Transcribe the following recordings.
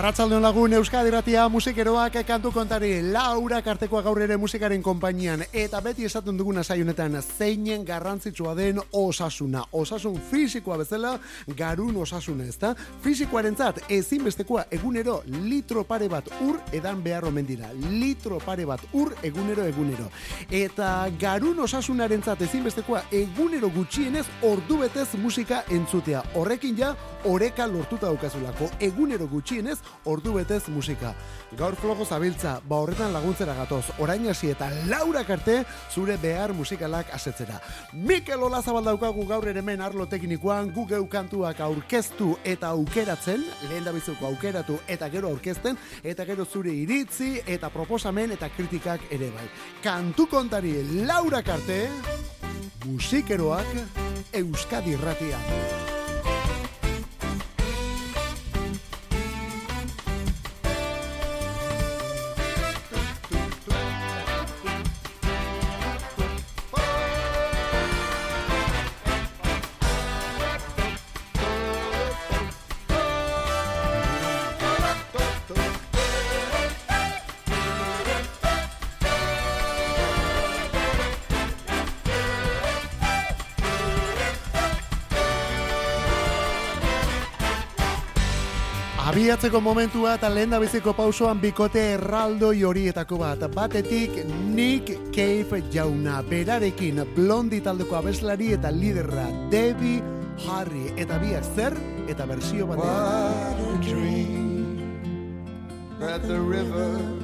Arratzaldeon lagun Euskadi Ratia musikeroak kantu kontari Laura Kartekoa gaur ere musikaren konpainian eta beti esaten duguna saionetan zeinen garrantzitsua den osasuna. Osasun fisikoa bezala garun osasuna, ezta? Fisikoarentzat ezinbestekoa egunero litro pare bat ur edan behar omen dira. Litro pare bat ur egunero egunero. Eta garun osasunarentzat ezinbestekoa egunero gutxienez ordu betez musika entzutea. Horrekin ja oreka lortuta daukazulako egunero gutxienez ordu betez musika. Gaur flogo zabiltza, ba horretan laguntzera gatoz, orain hasi eta laura karte zure behar musikalak asetzera. Mikel Ola daukagu gaur ere men arlo teknikoan, gu geu kantuak aurkeztu eta aukeratzen, lehen da aukeratu eta gero aurkezten, eta gero zure iritzi eta proposamen eta kritikak ere bai. Kantu kontari laura karte, musikeroak Euskadi Ratia. Abiatzeko momentua eta lehen biziko pausoan bikote erraldo horietako bat. Batetik Nick Cave jauna, berarekin blondi taldeko abeslari eta liderra Debbie Harry. Eta biak zer eta bersio bat. What a dream at the river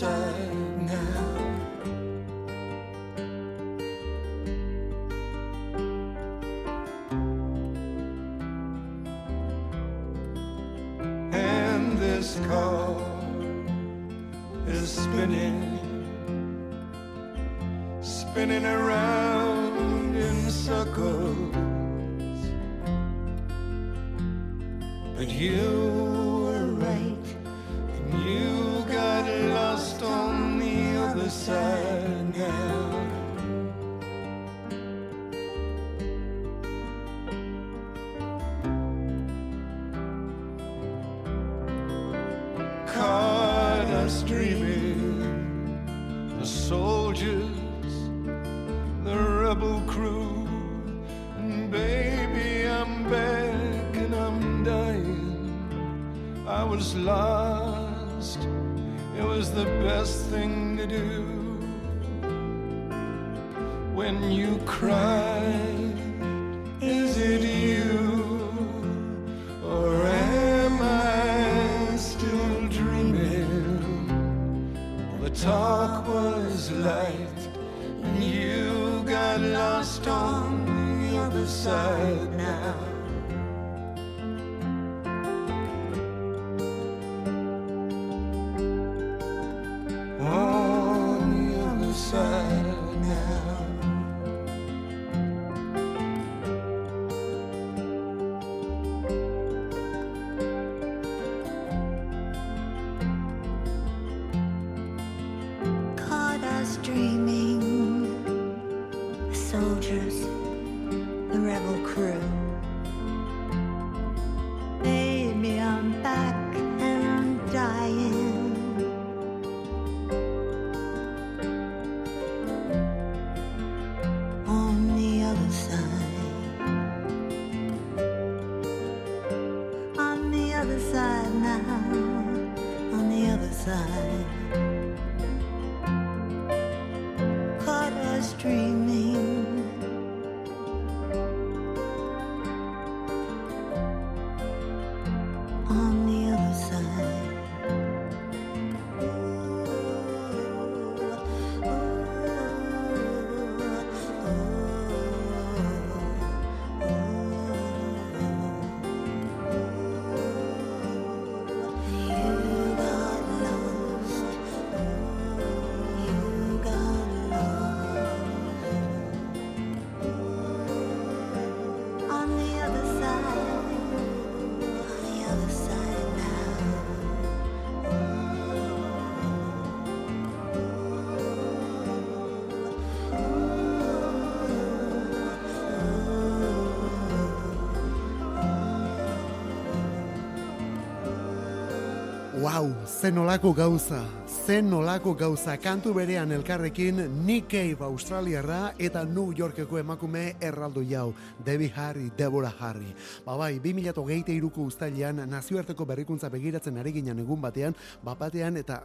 side Dreaming, the soldiers, the rebel crew, and baby, I'm back and I'm dying. I was lost, it was the best thing to do when you cry? um, Wow, zen olako gauza, zen olako gauza, kantu berean elkarrekin Nick Cave Australiarra eta New Yorkeko emakume erraldo jau, Debbie Harry, Deborah Harry. Ba bai, 2008 iruko ustailean nazioarteko berrikuntza begiratzen ari ginen egun batean, bapatean eta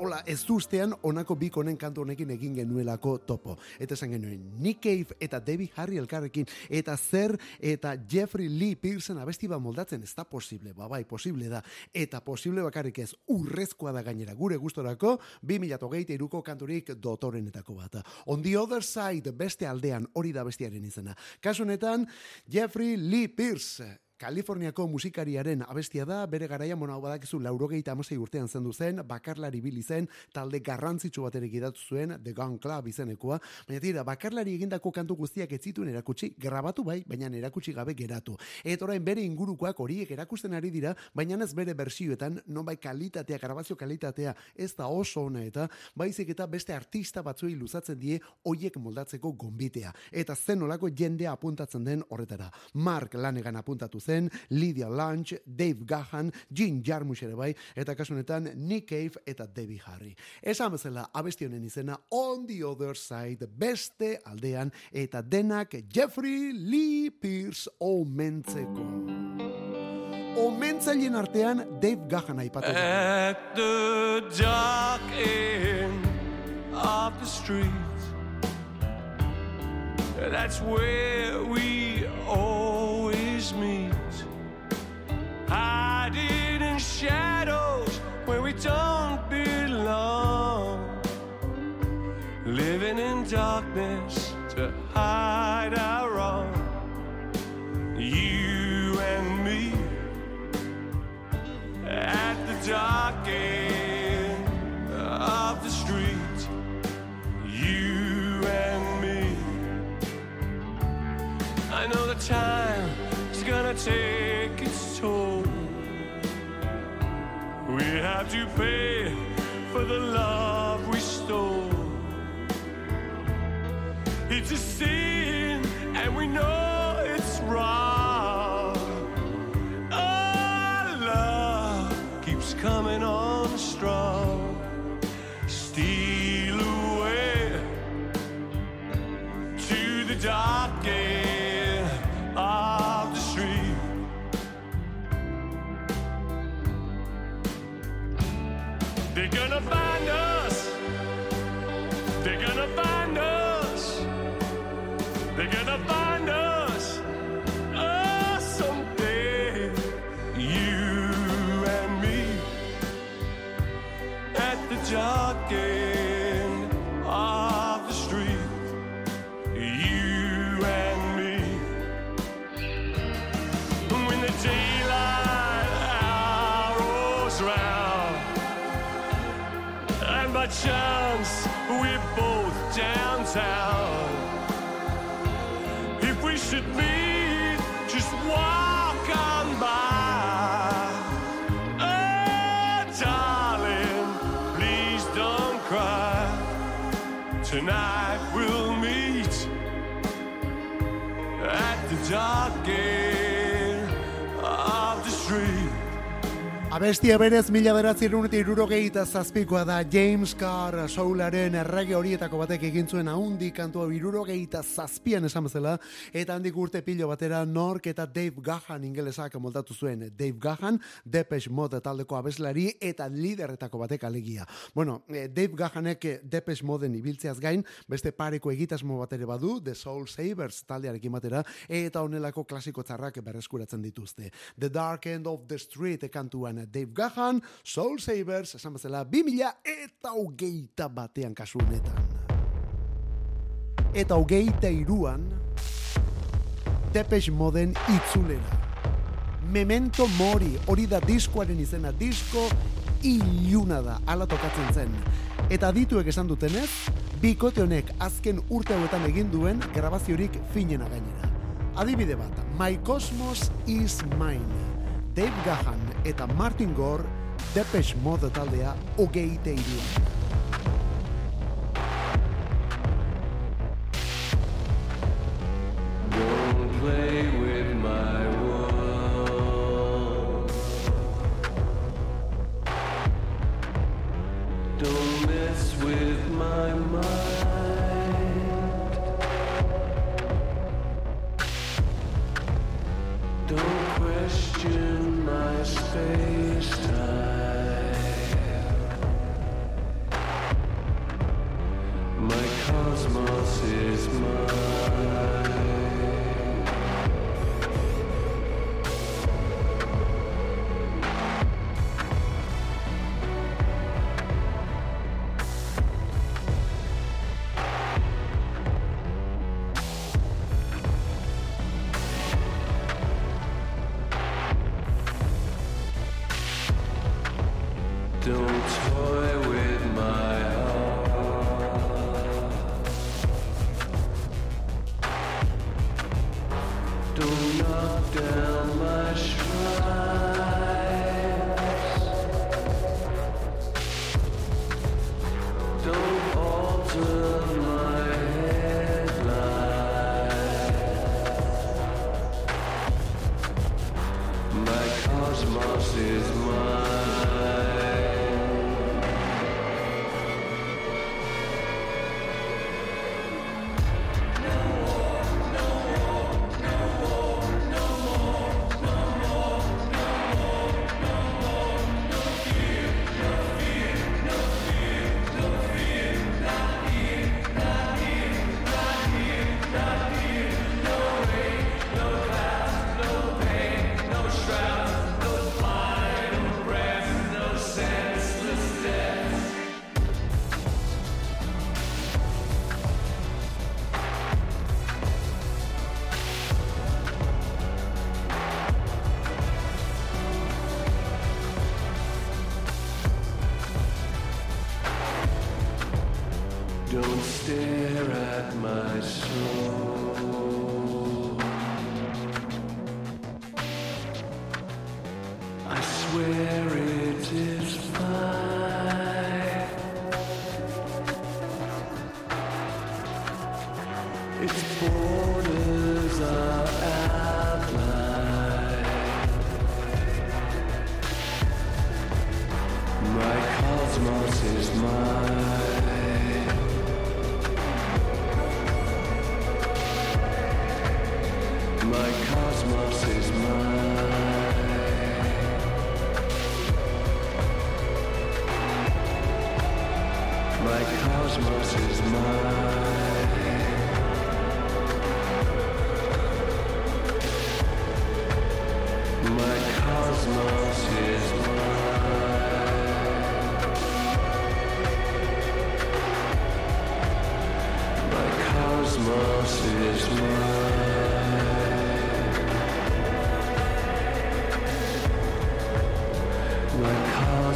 hola, ez ustean onako bik honen kantu honekin egin genuelako topo. Eta esan genuen, Nick Cave eta Debbie Harry elkarrekin, eta zer eta Jeffrey Lee Pearson abesti ba moldatzen, ez da posible, ba bai, posible da, eta posible bakarrik ez urrezkoa da gainera, gure gustorako, 2008 iruko kanturik dotorenetako bat. On the other side, beste aldean, hori da bestiaren izena. Kasu honetan, Jeffrey Lee Pearson, Kaliforniako musikariaren abestia da, bere garaia mona hau badakizu laurogeita amasei urtean zendu zen, bakarlari bili zen, talde garrantzitsu bat ere gidatu zuen, The Gun Club izenekoa, baina tira, bakarlari egindako kantu guztiak ez zituen erakutsi, grabatu bai, baina erakutsi gabe geratu. Eta orain bere ingurukoak horiek erakusten ari dira, baina ez bere bersioetan, non bai kalitatea, grabazio kalitatea, ez da oso ona eta, baizik eta beste artista batzuei luzatzen die, hoiek moldatzeko gombitea. Eta zen olako jendea apuntatzen den horretara. Mark lanegan apuntatu zen, zen Lydia Lunch, Dave Gahan, Jean Jarmusch ere bai, eta kasunetan Nick Cave eta Debbie Harry. Esan bezala abestionen izena On the Other Side, beste aldean, eta denak Jeffrey Lee Pierce omentzeko. Omentzaileen artean Dave Gahan aipatu. At the dark end of the street That's where we always meet hiding in shadows where we don't belong, living in darkness to hide our wrong. You and me at the dark end of the street. You and me. I know the time is gonna take have to pay for the love we stole. It's a sin, and we know it's wrong. They're gonna find us. They're gonna find If we Abestia berez mila beratzi eta zazpikoa da James Carr soularen errege horietako batek egin zuen haundi kantua irurogeita zazpian esan bezala eta handik urte pilo batera Nork eta Dave Gahan ingelesak moldatu zuen Dave Gahan, Depeche Mode taldeko abeslari eta lideretako batek alegia. Bueno, eh, Dave Gahanek eh, Depeche Moden ibiltzeaz gain beste pareko egitasmo bat ere badu The Soul Savers taldearekin batera eta honelako klasiko txarrak berreskuratzen dituzte. The Dark End of the Street kantuan Dave Gahan, Soul Savers, esan bezala, 2000 eta hogeita batean kasu honetan. Eta hogeita iruan, Depeche Moden itzulera. Memento Mori, hori da diskoaren izena, disko iluna da, ala tokatzen zen. Eta dituek esan dutenez, bikote honek azken urte hauetan egin duen grabaziorik finena gainera. Adibide bat, My Cosmos is Mine. Dave Gahan eta Martin Gore Depeche Mode taldea hogeite iruan.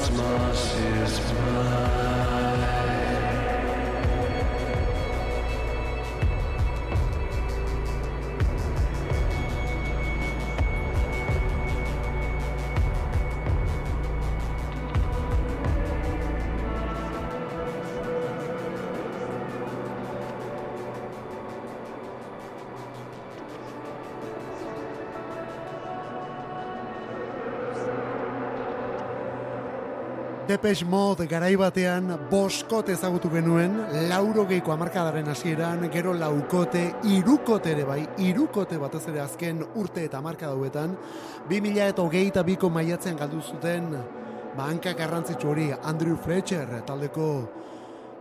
Cosmos is mine. Depeche Mode garai batean boskot ezagutu genuen, laurogeiko amarkadaren hasieran, gero laukote, irukote ere bai, irukote batez ere azken urte eta amarka dauetan, 2000 eta hogeita biko maiatzen galdu zuten, ba, hanka garrantzitsu hori Andrew Fletcher taldeko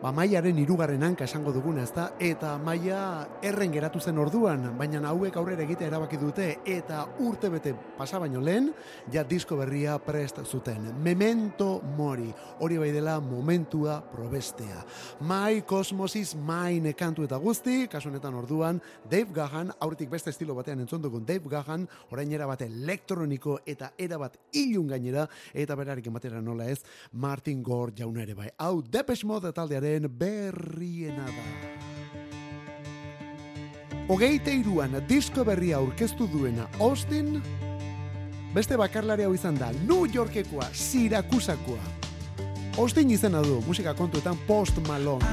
ba, maiaren irugarren hanka esango duguna, ezta? Eta maia erren geratu zen orduan, baina hauek aurrera egitea erabaki dute eta urte bete pasa baino lehen, ja disko berria prest zuten. Memento mori, hori bai dela momentua probestea. Mai kosmosis main kantu eta guzti, kasu honetan orduan, Dave Gahan, aurretik beste estilo batean entzun dugun Dave Gahan, orain era bat elektroniko eta era bat ilun gainera, eta berarik ematera nola ez, Martin Gore jauna ere bai. Hau, Depeche Mode taldearen berriena da. Hogeita iruan disko berria aurkeztu duena Austin, beste bakarlari hau izan da, New Yorkekoa, Sirakusakoa. Austin izena du, musika kontuetan Post Malone.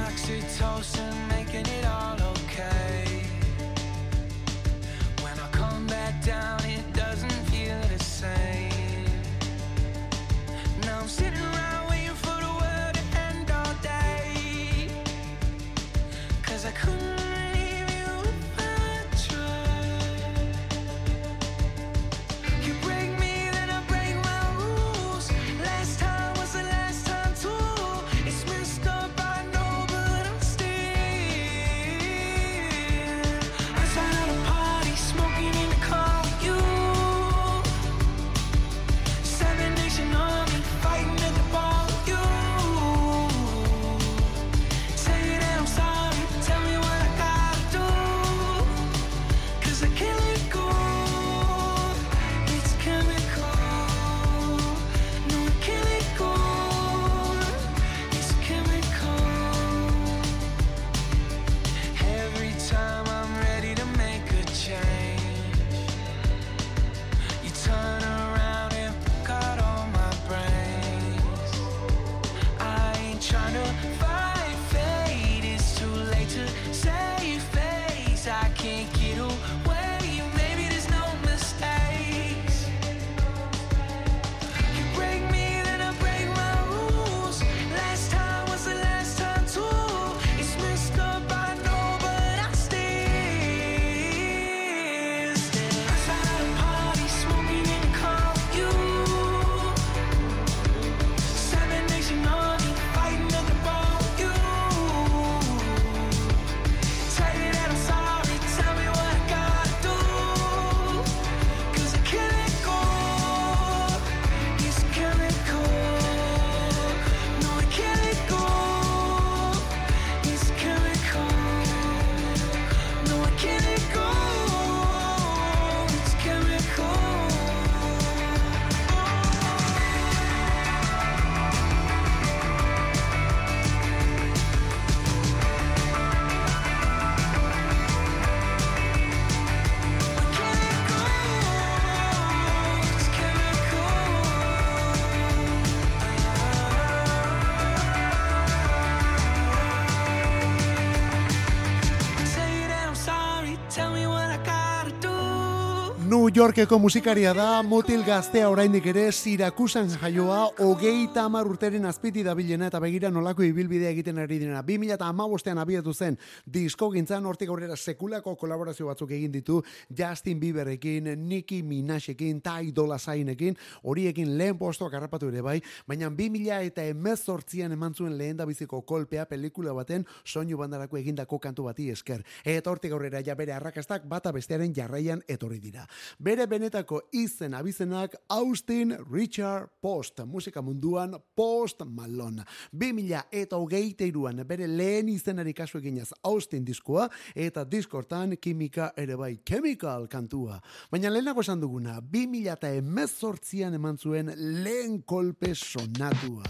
Yorkeko musikaria da, motil gaztea oraindik ere Sirakusan jaioa, hogeita hamar urteren azpiti dabilena eta begira nolako ibilbidea egiten ari dena. 2000 eta amabostean abiatu zen disko gintzan hortik aurrera sekulako kolaborazio batzuk egin ditu Justin Bieberekin, Nicki Minashekin, Ty Dolla Signekin, horiekin lehen postoak harrapatu ere bai, baina 2000 eta emezortzian eman zuen lehen da biziko kolpea pelikula baten soinu bandarako egindako kantu bati esker. Eta hortik aurrera ja bere arrakastak bata bestearen jarraian etorri dira. Bere benetako izen abizenak Austin Richard Post, musika munduan Post Malone. 2000 eta hogeita iruan bere lehen izenari kasu eginez Austin diskoa eta diskortan kimika ere bai chemical kantua. Baina lehenago esan duguna, 2000 eta emezortzian eman zuen lehen kolpe sonatua.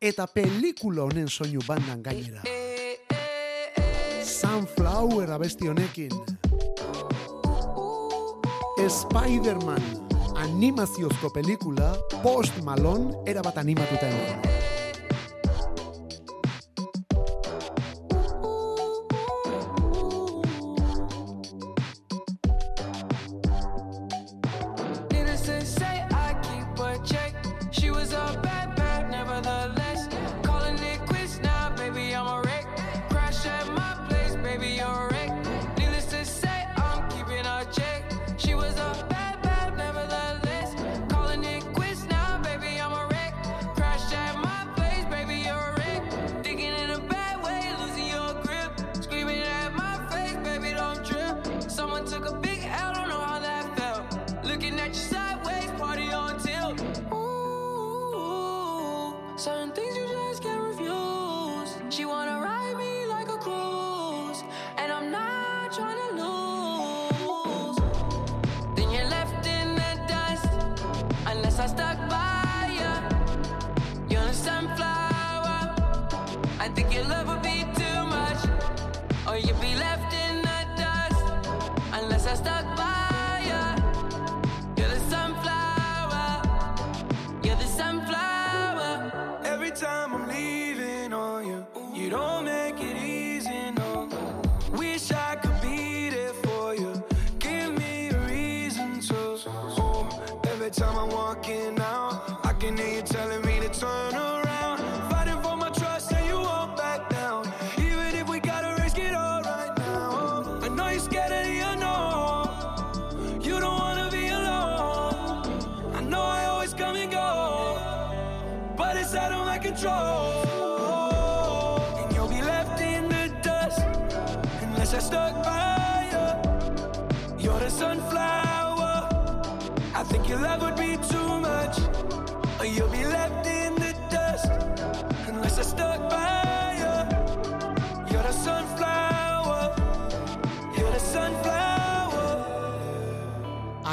Eta pelikula honen soinu bandan gainera. Sunflower abesti honekin. Spider-Man animaziozko pelikula Post Malone erabat animatuta egon. Control. And you'll be left in the dust unless I stuck by you. You're the sunflower. I think your love would be too much, or you'll be left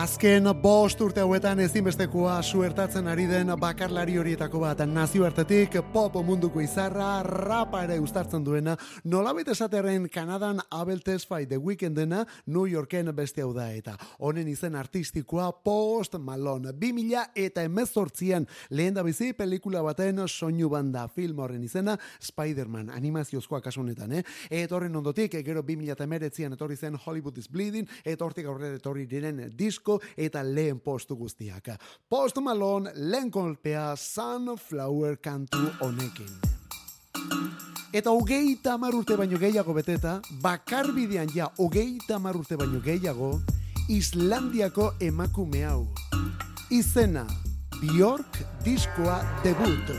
Azken bost urte hauetan ezinbestekoa suertatzen ari den bakarlari horietako bat. Nazioartetik pop munduko izarra rapa ere ustartzen duena. Nolabait esaterren Kanadan Abel Tesfaye The Weekndena New Yorken beste hau da eta honen izen artistikoa Post Malone. 2000 eta emezortzian lehen da bizi pelikula baten soinu banda film horren izena Spider-Man animaziozkoa kasu honetan eh? eta horren ondotik gero 2000 eta etorri zen Hollywood is Bleeding eta hortik aurrera etorri diren disko eta lehen postu guztiak. Post Malone lehen kolpea Sunflower kantu honekin. Eta hogeita hamar urte baino gehiago beteta, bakarbidean ja hogeita hamar urte baino gehiago, Islandiako emakume hau. Izena, Bjork diskoa debut.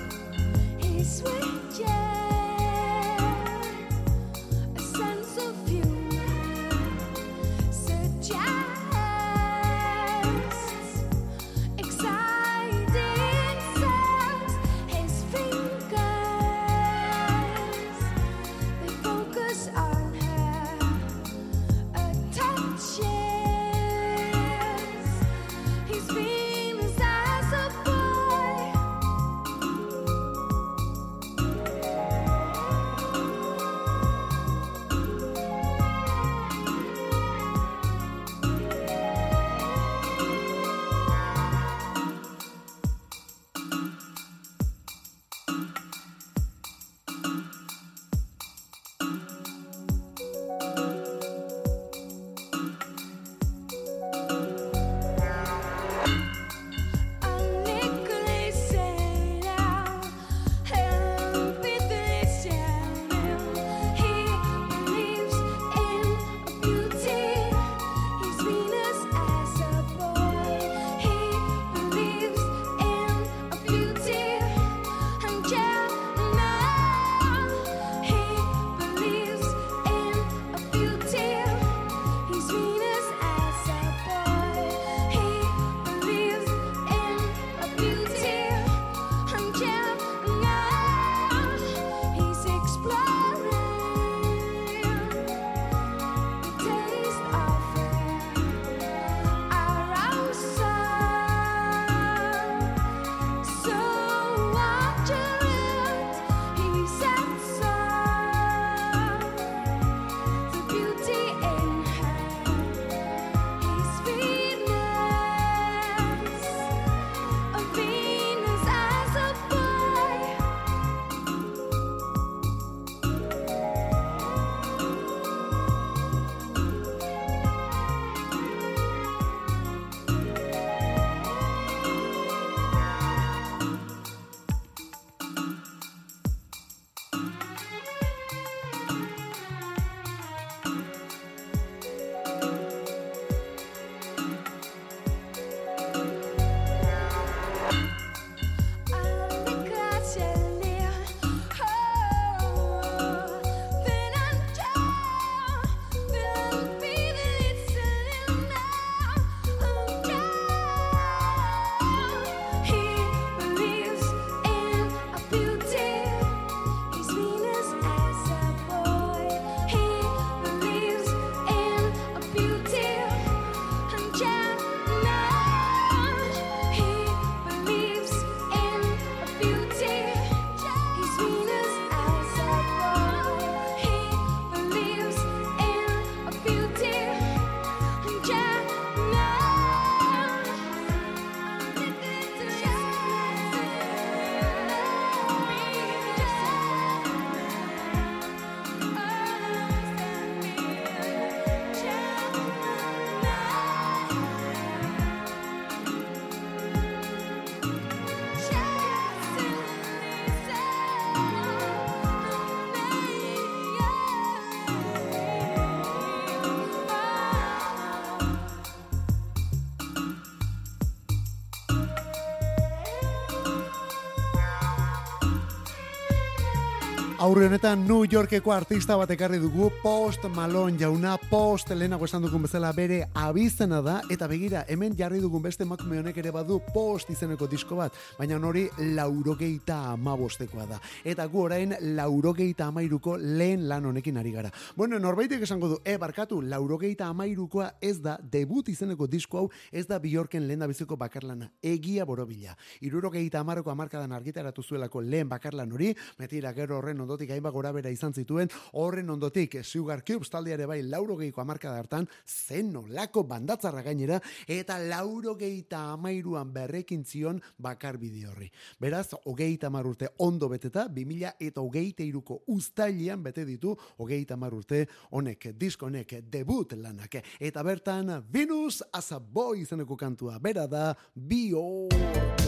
Aurre honetan New Yorkeko artista bat ekarri dugu Post Malone jauna. Post lehenago esan dugun bezala bere abizena da eta begira hemen jarri dugun beste emakume honek ere badu Post izeneko disko bat baina hori laurogeita amabostekoa da. Eta gu orain laurogeita amairuko lehen lan honekin ari gara. Bueno norbaitek esango du e barkatu laurogeita amairukoa ez da debut izeneko disko hau ez da Bjorken lehen da biziko bakarlana. Egia borobila. Irurogeita amarroko amarkadan argitaratu zuelako lehen bakarlan hori metira gero horren ondotik hainbat gora bera izan zituen, horren ondotik Sugar Cubes taldeare bai laurogeiko amarkada hartan, zen nolako bandatzarra gainera, eta laurogeita amairuan berrekin zion bakar bideo horri. Beraz, hogeita urte ondo beteta, 2000 eta hogeita iruko ustailian bete ditu, hogeita urte honek, disko honek, debut lanak. Eta bertan, Venus as a Boy izeneko kantua, bera da, Bjork.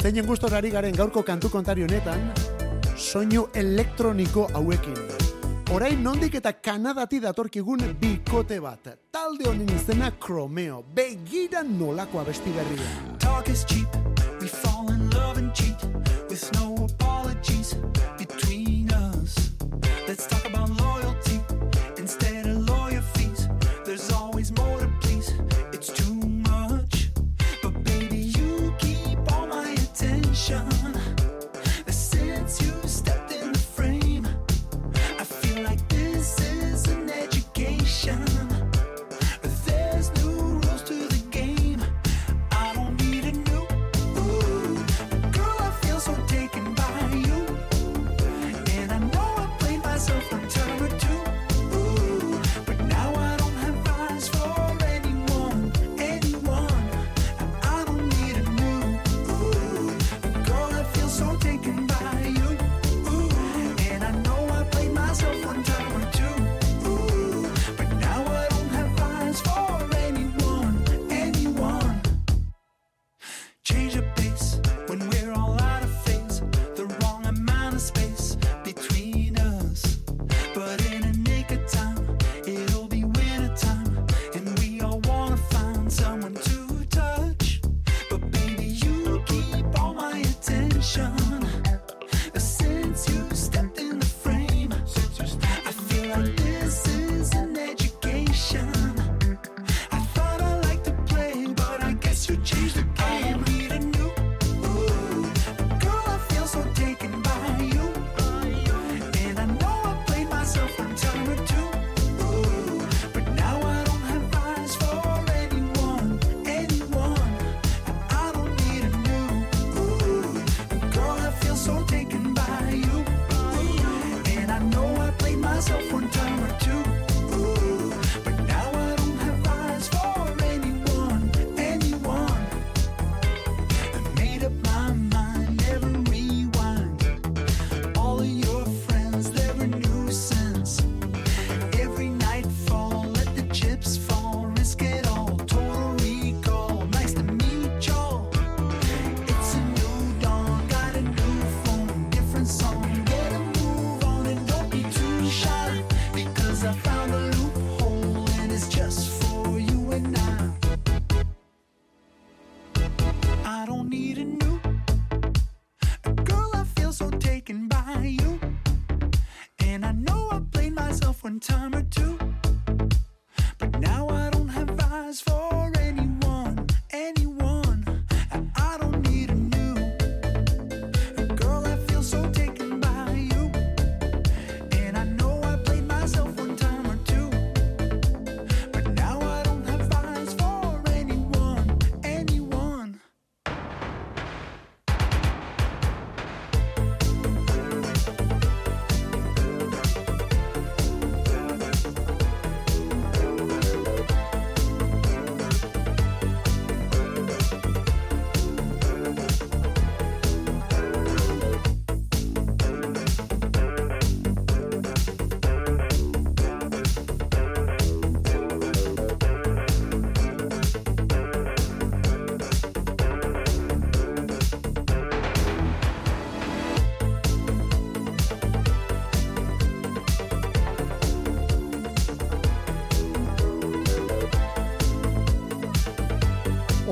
Zeinen gustorari garen gaurko kantu kontari honetan, soinu elektroniko hauekin. Orain nondik eta Kanadati datorkigun bikote bat. Talde honen izena Chromeo. Begira nolako abesti berria. Talk is cheap.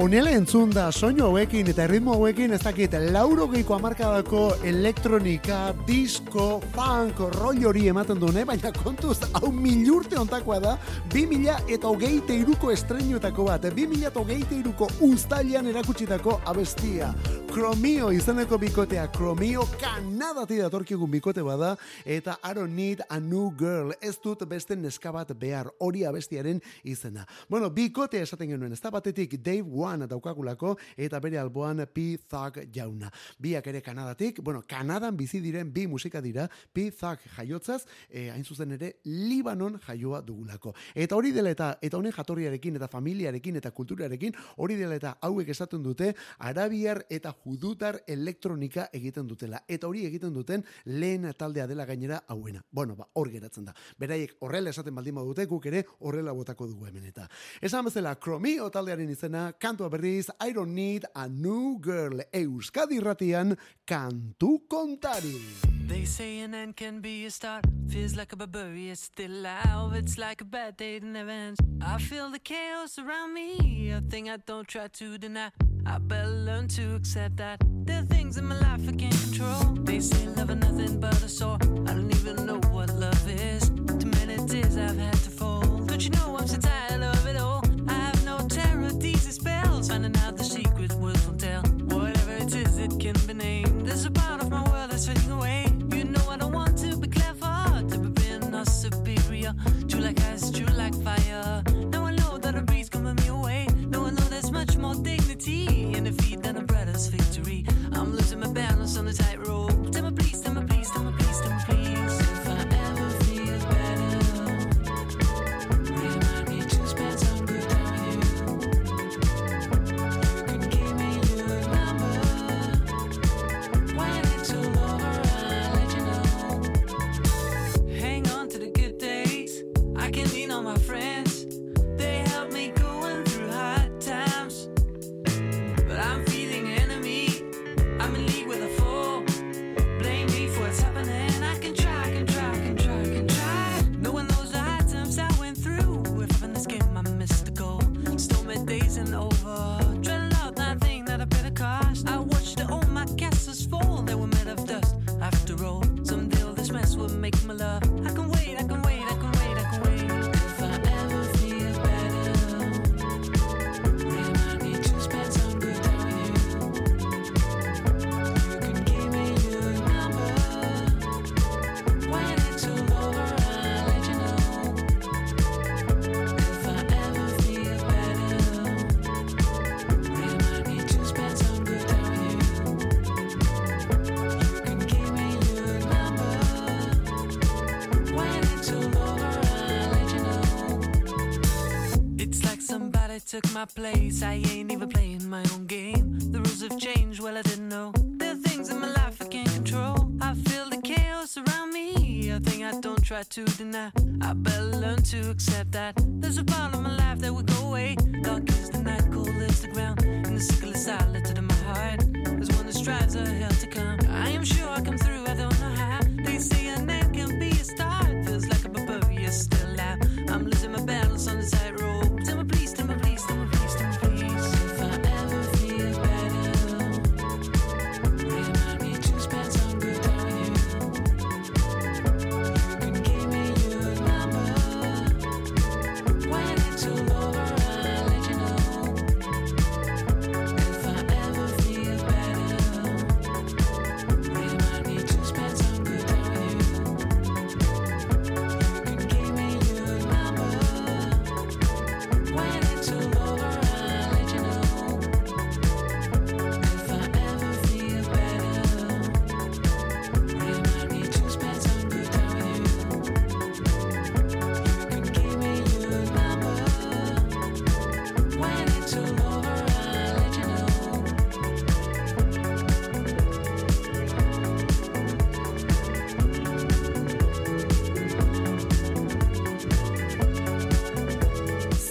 Onela entzun da soinu hauekin eta ritmo hauekin ez dakit laurogeiko amarkadako elektronika, disco, funk, roi hori ematen dune, baina kontuz hau milurte ontakoa da, bi mila eta hogeite iruko estrenuetako bat, bi mila eta hogeite iruko ustalian erakutsitako abestia. Kromio izeneko bikotea, Kromio Kanadati datorkigun bikote bada, eta I don't need a new girl, ez dut beste neska bat behar, hori abestiaren izena. Bueno, bikotea esaten genuen, ez da batetik Dave One daukagulako, eta bere alboan P. Thug jauna. Biak ere Kanadatik, bueno, Kanadan bizi diren bi musika dira, P. Thug jaiotzaz, eh, hain zuzen ere, Libanon jaioa dugulako. Eta hori dela eta, eta honen jatorriarekin, eta familiarekin, eta kulturarekin, hori dela eta hauek esaten dute, arabiar eta judutar elektronika egiten dutela. Eta hori egiten duten lehen taldea dela gainera hauena. Bueno, ba, hor geratzen da. Beraiek horrela esaten baldin badute, guk ere horrela botako dugu hemen eta. Esan bezala, Kromio taldearen izena, kantua berriz, I don't need a new girl. Euskadi ratian, kantu kontari. They say an end can be a start. Feels like a barbarian still alive. It's like a bad day never ends. I feel the chaos around me. A thing I don't try to deny. I better learn to accept that. There are things in my life I can't control. They say love is nothing but a sore. I don't even know what love is. Too many tears I've had to fold. Don't you know I'm so tired of it all? I have no terror, these spells. Finding out the secret words will tell. Whatever it is, it can be named. There's a part of my world that's fading away. You know I don't want to be clever, to be being not superior. True like ice, true like fire. Victory. I'm losing my balance on the tightrope. My place. I ain't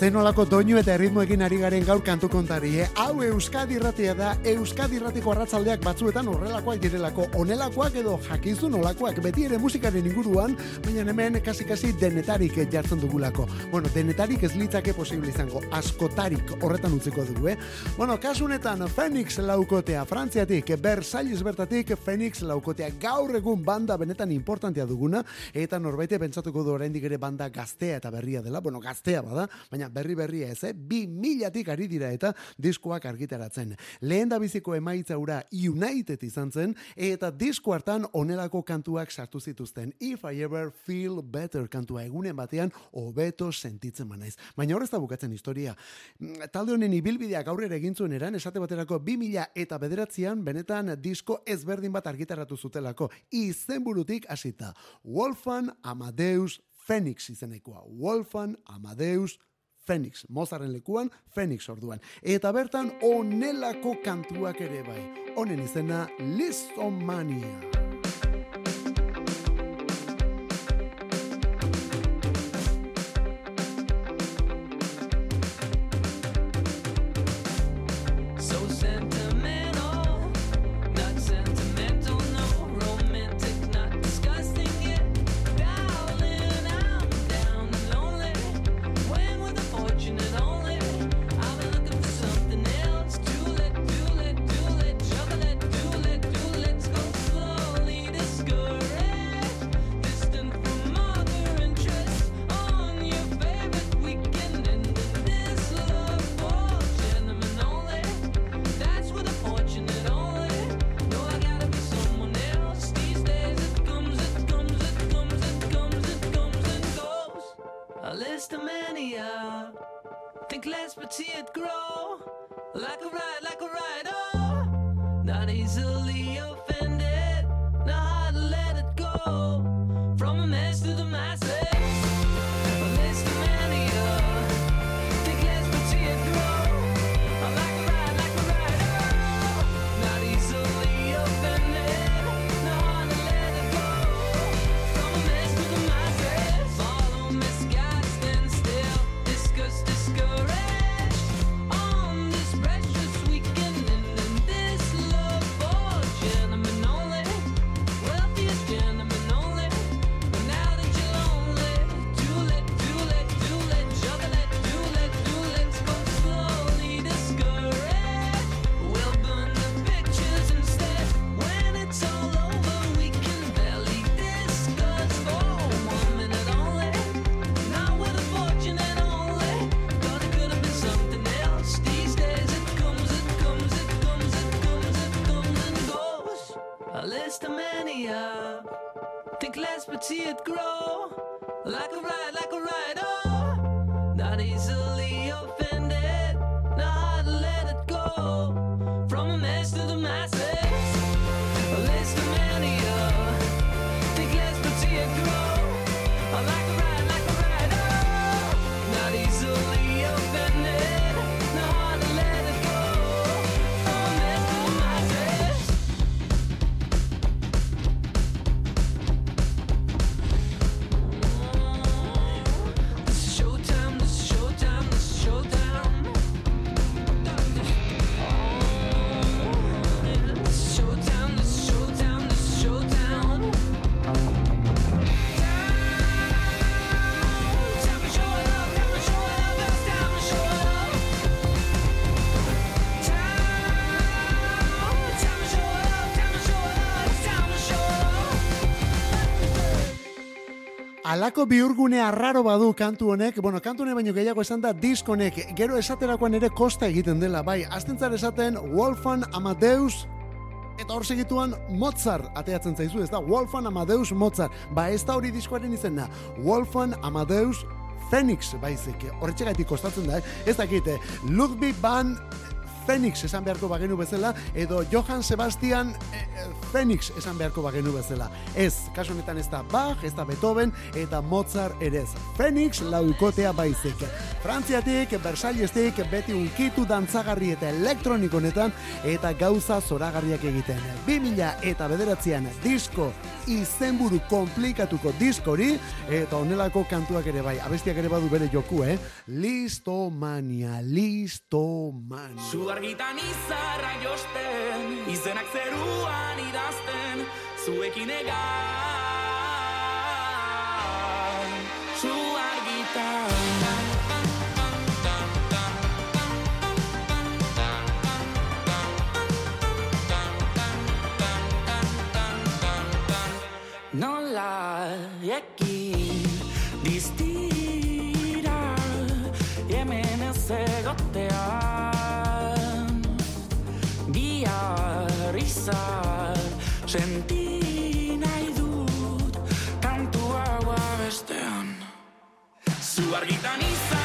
Zenolako doinu eta erritmoekin ari garen gaur kantu kontari, eh? Hau Euskadi irratia da, Euskadi irratiko arratzaldeak batzuetan horrelakoak direlako, onelakoak edo jakizu nolakoak, beti ere musikaren inguruan, baina hemen kasi-kasi denetarik jartzen dugulako. Bueno, denetarik ez litzake posible izango, askotarik horretan utziko dugu, eh? Bueno, kasunetan, Phoenix laukotea, Frantziatik, Versailles bertatik, Phoenix laukotea, gaur egun banda benetan importantea duguna, eta norbaite pentsatuko du oraindik ere banda gaztea eta berria dela, bueno, gaztea bada, baina berri berria ez, eh? bi milatik ari dira eta diskoak argitaratzen. Lehen da biziko emaitza ura United izan zen, eta disko hartan onelako kantuak sartu zituzten. If I ever feel better kantua egunen batean, hobeto sentitzen manaiz. Baina horrez da bukatzen historia. Mm, Talde honen ibilbideak aurrera egin zuen eran, esate baterako 2000 eta bederatzean, benetan disko ezberdin bat argitaratu zutelako. Izenburutik hasita. Wolfan Amadeus Phoenix izenekoa. Wolfan Amadeus Phoenix, Mozarren lekuan, Phoenix orduan. Eta bertan onelako kantuak ere bai. Honen izena Listomania. See it grow. Alako bihurgune arraro badu kantu honek, bueno, kantu honek baino gehiago esan da diskonek, gero esaterakoan ere kosta egiten dela, bai, astentzar esaten Wolfan Amadeus Eta hor segituan Mozart ateatzen zaizu, ez da? Wolfan Amadeus Mozart. Ba ez da hori diskoaren izena. Wolfan Amadeus Phoenix baizik. Horretxegatik kostatzen da, eh? Ez dakite. Ludwig van Phoenix esan beharko bagenu bezala, edo Johann Sebastian eh, eh, Phoenix esan beharko bagenu bezala. Ez, kasu honetan ez da Bach, ez da Beethoven, eta Mozart ere ez. Phoenix laukotea baizik. Frantziatik, Versaillestik, beti unkitu dantzagarri eta elektronik honetan, eta gauza zoragarriak egiten. 2000 eta bederatzean disko izenburu komplikatuko diskori, eta honelako kantuak ere bai, abestiak ere badu bere joku, eh? Listomania, listomania. Argitan izarra josten, izenak zeruan idazten, zuekin egan. Zu argitan. Izan senti nahi dut kantu hau bestean Zu argitan izarra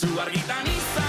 Zu argitan izarra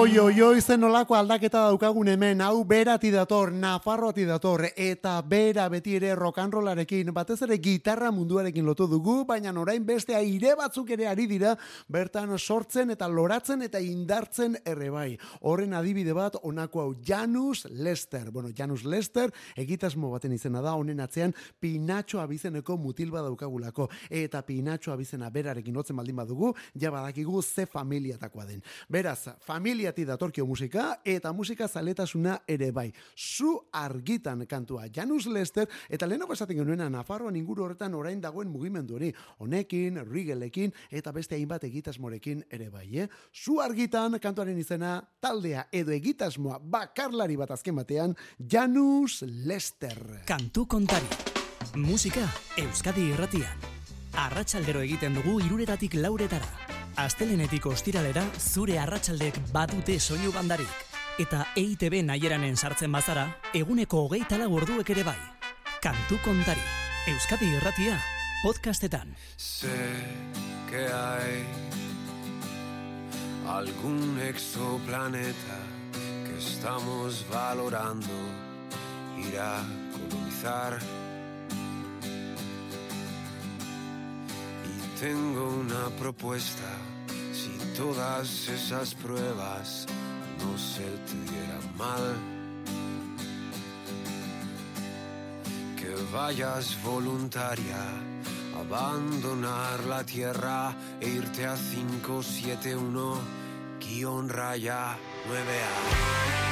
Oi, oi, oi, zen olako aldaketa daukagun hemen, hau berati dator, Nafarroati dator, eta bera beti ere rock'n'rollarekin, batez ere gitarra munduarekin lotu dugu, baina orain beste aire batzuk ere ari dira, bertan sortzen eta loratzen eta indartzen ere bai. Horren adibide bat, onako hau, Janus Lester. Bueno, Janus Lester, egitasmo baten izena da, honen atzean, Pinatxo abizeneko mutil badaukagulako, eta Pinatxo abizena berarekin lotzen baldin badugu, ja badakigu ze familiatakoa den. Beraz, familiati datorkio musika, eta musika zaletasuna ere bai. Zu argitan kantua Janus Lester, eta lehenoko esaten genuena Nafarroan inguru horretan orain dagoen mugimendu hori. Honekin, Rigelekin, eta beste hainbat egitasmorekin ere bai, eh? Zu argitan kantuaren izena taldea edo egitasmoa bakarlari bat azken batean Janus Lester. Kantu kontari. Musika Euskadi irratian. Arratsaldero egiten dugu iruretatik lauretara. Astelenetik ostiralera zure arratsaldek badute soinu bandarik. Eta EITB naieranen sartzen bazara, eguneko hogeita lau orduek ere bai. Kantu kontari. Euskadi irratia, podcastetan. Sé que hay algún exoplaneta que estamos valorando ir a colonizar. Tengo una propuesta todas esas pruebas no se te dieran mal. Que vayas voluntaria, abandonar la tierra e irte a 571 guion raya 9A.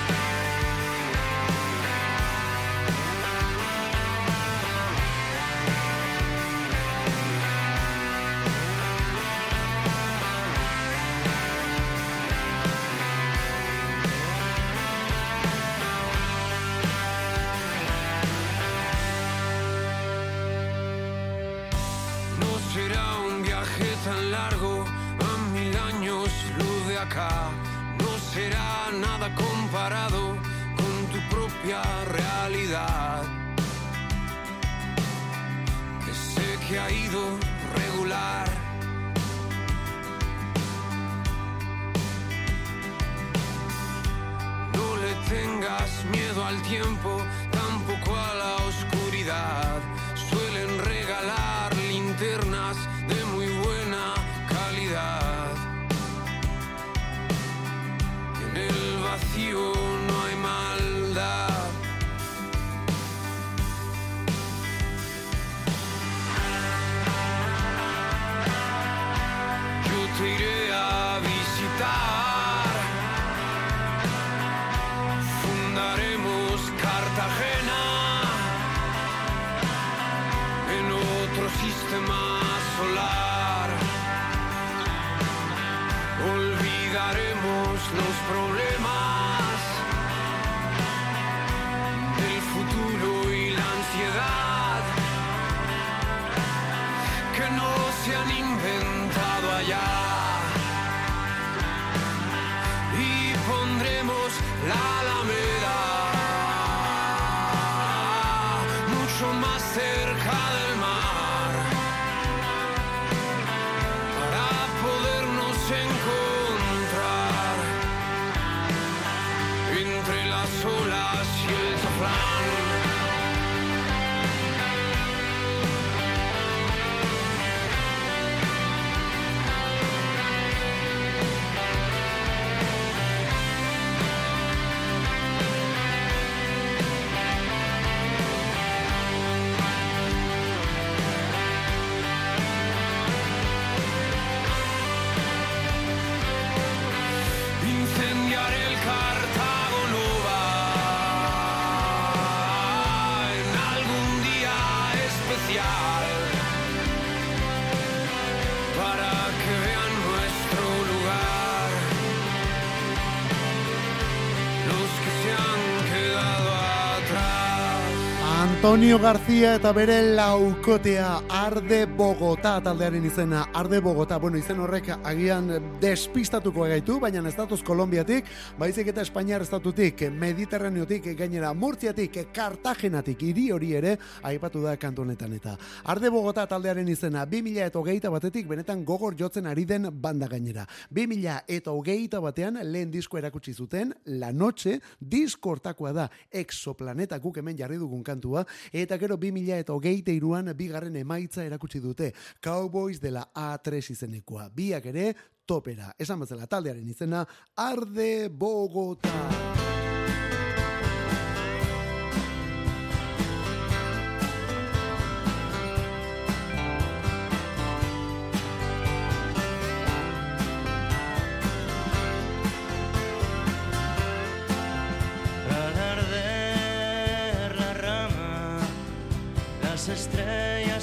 Antonio García eta bere laukotea Arde Bogotá taldearen izena Arde Bogotá, bueno izen horrek agian despistatuko gaitu, baina ez datoz Kolombiatik, baizik eta Espainiar estatutik, Mediterraneotik, gainera Murtziatik, Kartagenatik, hiri hori ere aipatu da kantu honetan eta Arde Bogotá taldearen izena 2000 eta hogeita batetik benetan gogor jotzen ari den banda gainera. 2000 eta hogeita batean lehen disko erakutsi zuten La Noche, diskortakoa da Exoplaneta guk hemen jarri dugun kantua, eta gero 2000 eta hogeita iruan bigarren emaitza erakutsi dute Cowboys de la A3 izenekoa. Biak ere topera. Esan bezala taldearen izena Arde Bogota.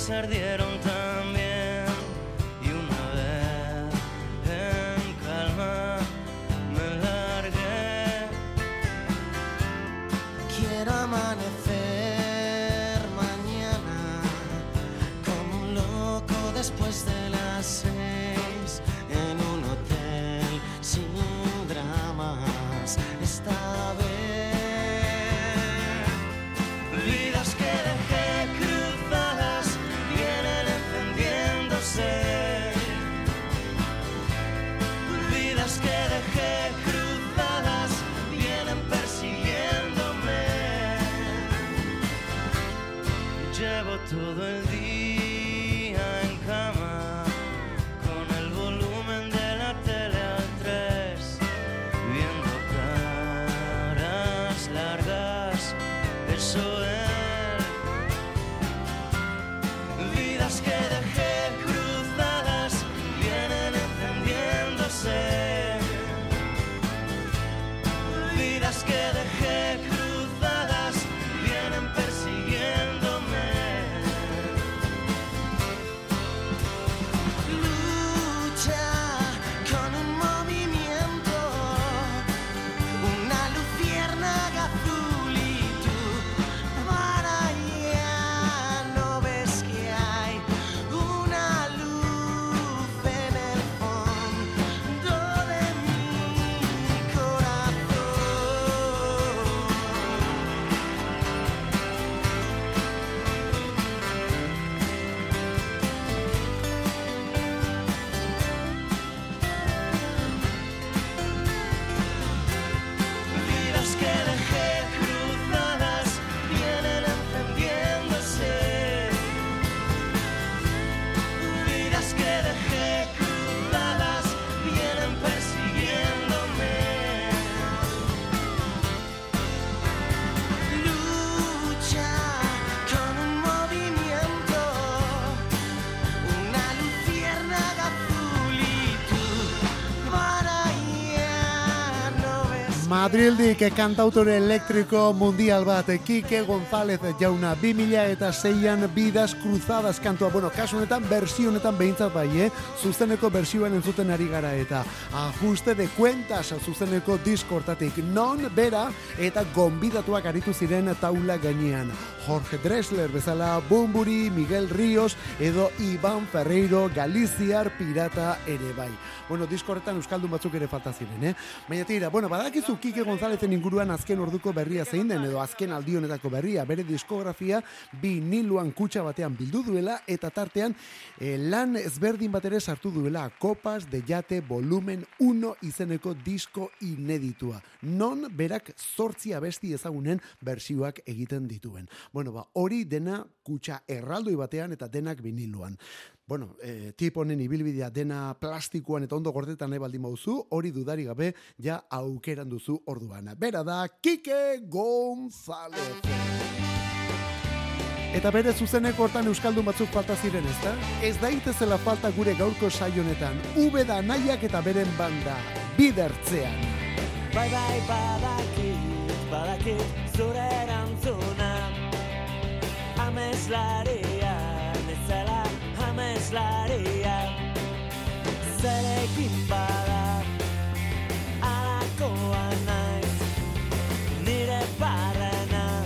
Ardieron Madrildik kantautore elektriko mundial bat Kike González jauna 2000 eta zeian bidaz cruzadas kantua bueno, kasu honetan bersio honetan behintzat bai, eh? zuzeneko bersioan entzuten ari gara eta ajuste de cuentas zuzeneko diskortatik non bera eta gonbidatuak aritu ziren taula gainean Jorge Dressler bezala Bumburi, Miguel Ríos edo Iban Ferreiro Galiziar pirata ere bai. Bueno, diskorretan euskaldun batzuk ere falta ziren, eh? Baina tira, bueno, badakizu Kike Gonzalezen inguruan azken orduko berria zein den edo azken aldi honetako berria, bere diskografia viniluan kutxa batean bildu duela eta tartean eh, lan ezberdin bat ere sartu duela Copas de Yate volumen 1 izeneko disko ineditua. Non berak zortzi abesti ezagunen bersioak egiten dituen. Bueno, ba, hori dena kutxa erraldoi batean eta denak viniluan. Bueno, eh, tip honen ibilbidea dena plastikoan eta ondo gordetan nahi baldin bauzu, hori dudari gabe ja aukeran duzu orduan. Bera da, Kike González. Eta bere zuzeneko hortan euskaldun batzuk falta ziren, ezta? Ez daitezela falta gure gaurko saio honetan. Ube da nahiak eta beren banda, bidertzean. Bai bai badakit, badakit zure erantzuna Ameslaria, nezela ameslaria Zerekin bada, alakoa naiz Nire barrena,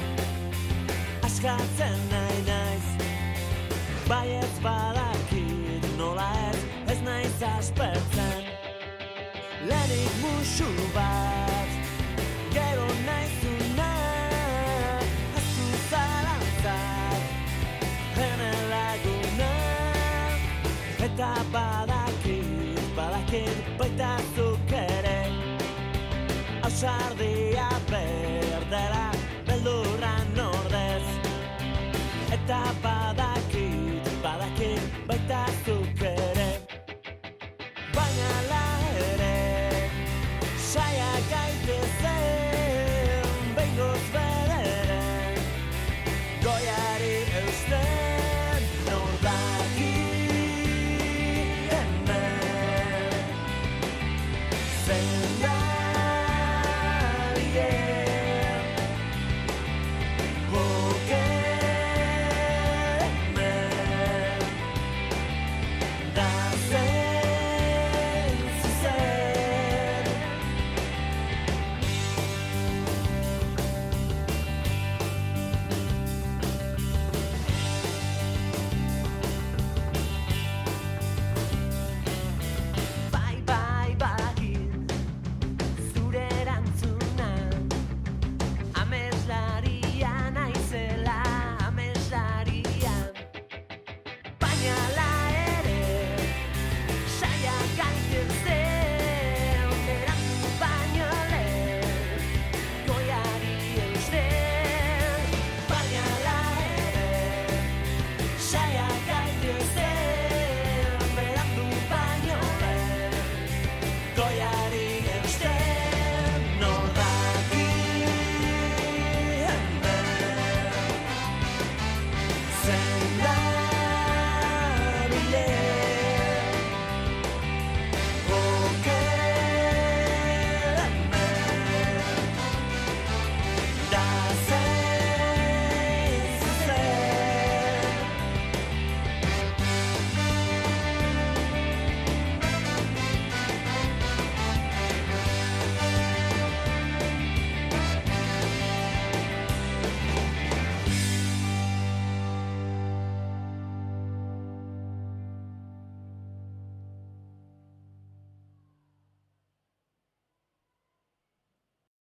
askatzen nahi naiz. Bai ez badakit, nola ez, ez naiz aspertzen. Lehenik musu bat tarde. day.